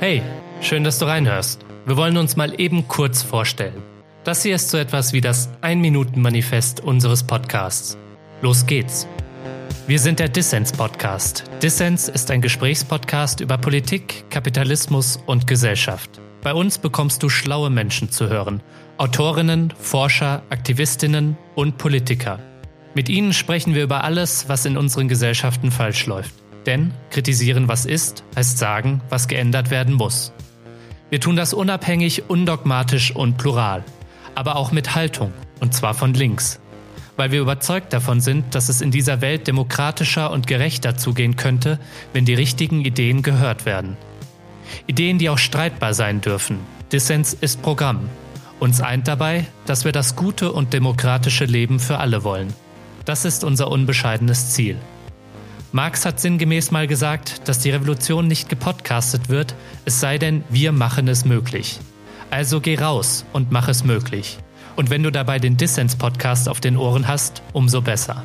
Hey, schön, dass du reinhörst. Wir wollen uns mal eben kurz vorstellen. Das hier ist so etwas wie das Ein-Minuten-Manifest unseres Podcasts. Los geht's. Wir sind der Dissens-Podcast. Dissens ist ein Gesprächspodcast über Politik, Kapitalismus und Gesellschaft. Bei uns bekommst du schlaue Menschen zu hören. Autorinnen, Forscher, Aktivistinnen und Politiker. Mit ihnen sprechen wir über alles, was in unseren Gesellschaften falsch läuft. Denn kritisieren, was ist, heißt sagen, was geändert werden muss. Wir tun das unabhängig, undogmatisch und plural, aber auch mit Haltung, und zwar von links. Weil wir überzeugt davon sind, dass es in dieser Welt demokratischer und gerechter zugehen könnte, wenn die richtigen Ideen gehört werden. Ideen, die auch streitbar sein dürfen. Dissens ist Programm. Uns eint dabei, dass wir das gute und demokratische Leben für alle wollen. Das ist unser unbescheidenes Ziel. Marx hat sinngemäß mal gesagt, dass die Revolution nicht gepodcastet wird, es sei denn, wir machen es möglich. Also geh raus und mach es möglich. Und wenn du dabei den Dissens-Podcast auf den Ohren hast, umso besser.